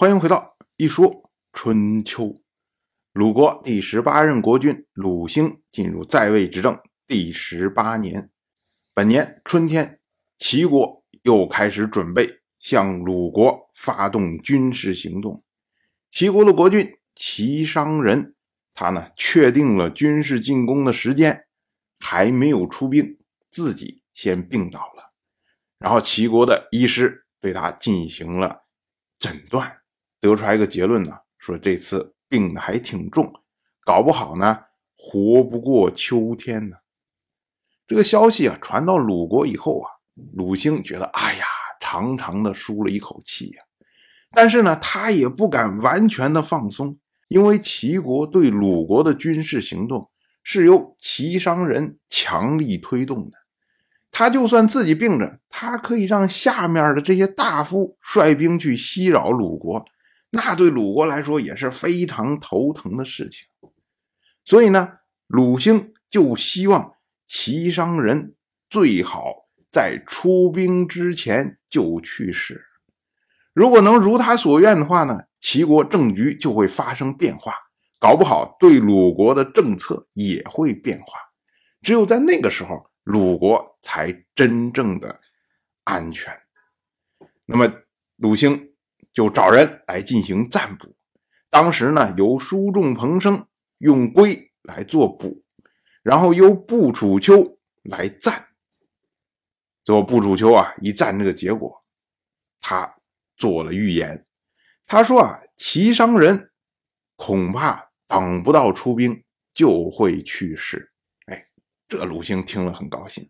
欢迎回到一说春秋。鲁国第十八任国君鲁兴进入在位执政第十八年，本年春天，齐国又开始准备向鲁国发动军事行动。齐国的国君齐商人，他呢确定了军事进攻的时间，还没有出兵，自己先病倒了。然后齐国的医师对他进行了诊断。得出来一个结论呢，说这次病的还挺重，搞不好呢活不过秋天呢。这个消息啊传到鲁国以后啊，鲁兴觉得哎呀，长长的舒了一口气呀。但是呢，他也不敢完全的放松，因为齐国对鲁国的军事行动是由齐商人强力推动的。他就算自己病着，他可以让下面的这些大夫率兵去袭扰鲁国。那对鲁国来说也是非常头疼的事情，所以呢，鲁兴就希望齐商人最好在出兵之前就去世。如果能如他所愿的话呢，齐国政局就会发生变化，搞不好对鲁国的政策也会变化。只有在那个时候，鲁国才真正的安全。那么，鲁兴。就找人来进行占卜。当时呢，由书仲彭生用龟来做卜，然后由布楚丘来占。最后，步楚丘啊一占这个结果，他做了预言。他说啊，齐商人恐怕等不到出兵就会去世。哎，这鲁兴听了很高兴。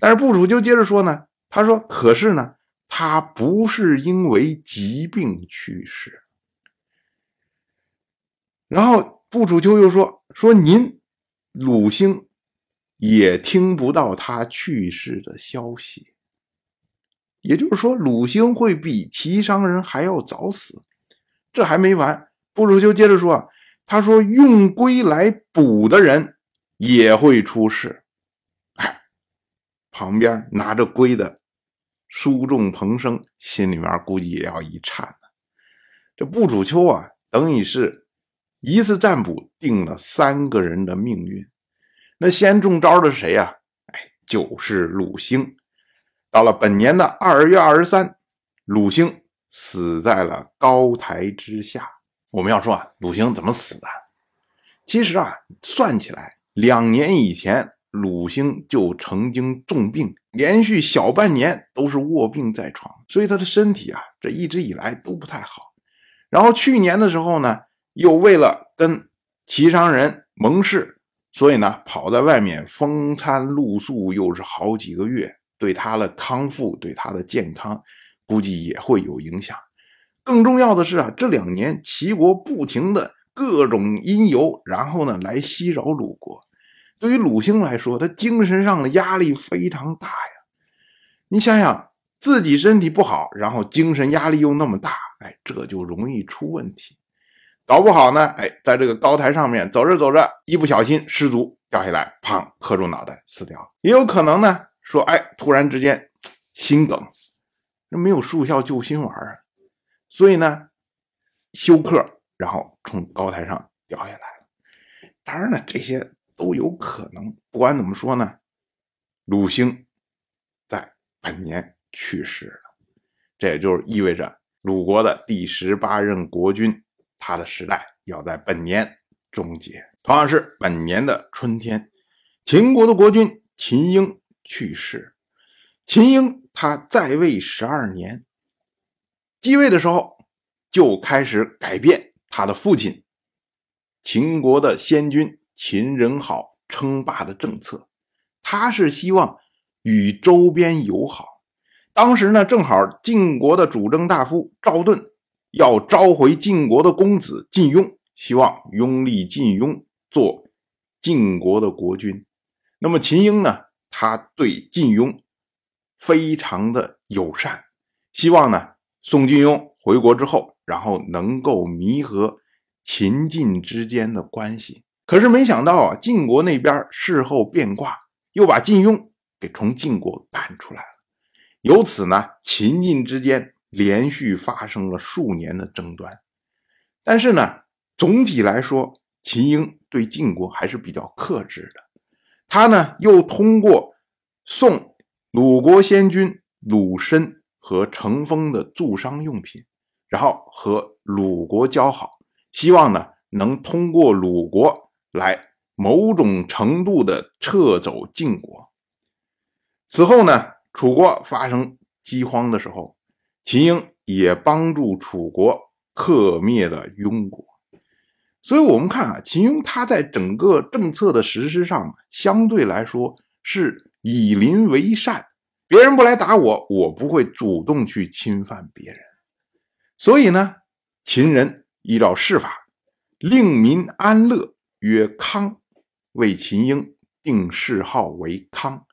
但是布楚丘接着说呢，他说：“可是呢。”他不是因为疾病去世，然后布楚丘又说：“说您鲁兴也听不到他去世的消息，也就是说，鲁兴会比齐商人还要早死。”这还没完，布楚丘接着说：“他说用龟来补的人也会出事。”哎，旁边拿着龟的。书众彭生心里面估计也要一颤了。这步楚秋啊，等于是一次占卜定了三个人的命运。那先中招的是谁呀？哎，就是鲁兴。到了本年的二月二十三，鲁兴死在了高台之下。我们要说啊，鲁兴怎么死的？其实啊，算起来，两年以前。鲁兴就曾经重病，连续小半年都是卧病在床，所以他的身体啊，这一直以来都不太好。然后去年的时候呢，又为了跟齐商人盟誓，所以呢，跑在外面风餐露宿，又是好几个月，对他的康复，对他的健康，估计也会有影响。更重要的是啊，这两年齐国不停的各种因由，然后呢，来袭扰鲁国。对于鲁兴来说，他精神上的压力非常大呀。你想想，自己身体不好，然后精神压力又那么大，哎，这就容易出问题。搞不好呢，哎，在这个高台上面走着走着，一不小心失足掉下来，砰，磕住脑袋死掉了。也有可能呢，说，哎，突然之间心梗，那没有速效救心丸啊，所以呢，休克，然后从高台上掉下来了。当然了，这些。都有可能。不管怎么说呢，鲁兴在本年去世了，这也就是意味着鲁国的第十八任国君，他的时代要在本年终结。同样是本年的春天，秦国的国君秦婴去世。秦婴他在位十二年，继位的时候就开始改变他的父亲秦国的先君。秦人好称霸的政策，他是希望与周边友好。当时呢，正好晋国的主政大夫赵盾要召回晋国的公子晋雍，希望拥立晋雍做晋国的国君。那么秦婴呢，他对晋雍非常的友善，希望呢送晋雍回国之后，然后能够弥合秦晋之间的关系。可是没想到啊，晋国那边事后变卦，又把晋雍给从晋国赶出来了。由此呢，秦晋之间连续发生了数年的争端。但是呢，总体来说，秦英对晋国还是比较克制的。他呢，又通过送鲁国先君鲁申和成风的助商用品，然后和鲁国交好，希望呢能通过鲁国来某种程度的撤走晋国。此后呢，楚国发生饥荒的时候，秦英也帮助楚国克灭了庸国。所以，我们看啊，秦英他在整个政策的实施上，相对来说是以邻为善。别人不来打我，我不会主动去侵犯别人。所以呢，秦人依照世法，令民安乐，曰康，为秦英定谥号为康。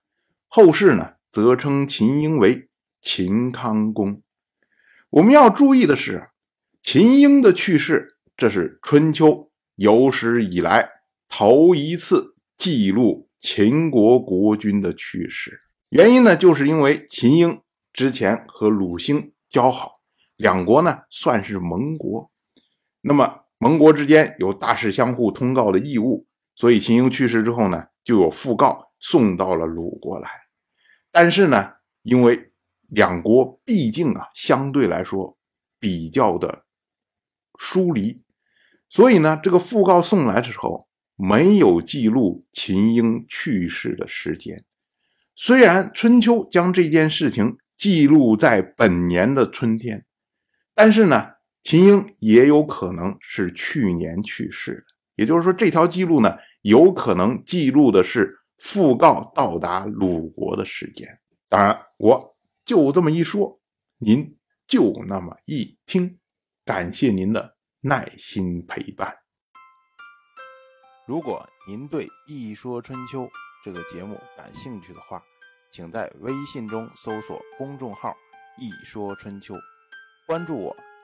后世呢，则称秦英为秦康公。我们要注意的是，秦英的去世。这是春秋有史以来头一次记录秦国国君的去世。原因呢，就是因为秦英之前和鲁兴交好，两国呢算是盟国。那么盟国之间有大事相互通告的义务，所以秦英去世之后呢，就有讣告送到了鲁国来。但是呢，因为两国毕竟啊相对来说比较的疏离。所以呢，这个讣告送来的时候，没有记录秦英去世的时间。虽然春秋将这件事情记录在本年的春天，但是呢，秦英也有可能是去年去世的。也就是说，这条记录呢，有可能记录的是讣告到达鲁国的时间。当然，我就这么一说，您就那么一听。感谢您的。耐心陪伴。如果您对《一说春秋》这个节目感兴趣的话，请在微信中搜索公众号“一说春秋”，关注我。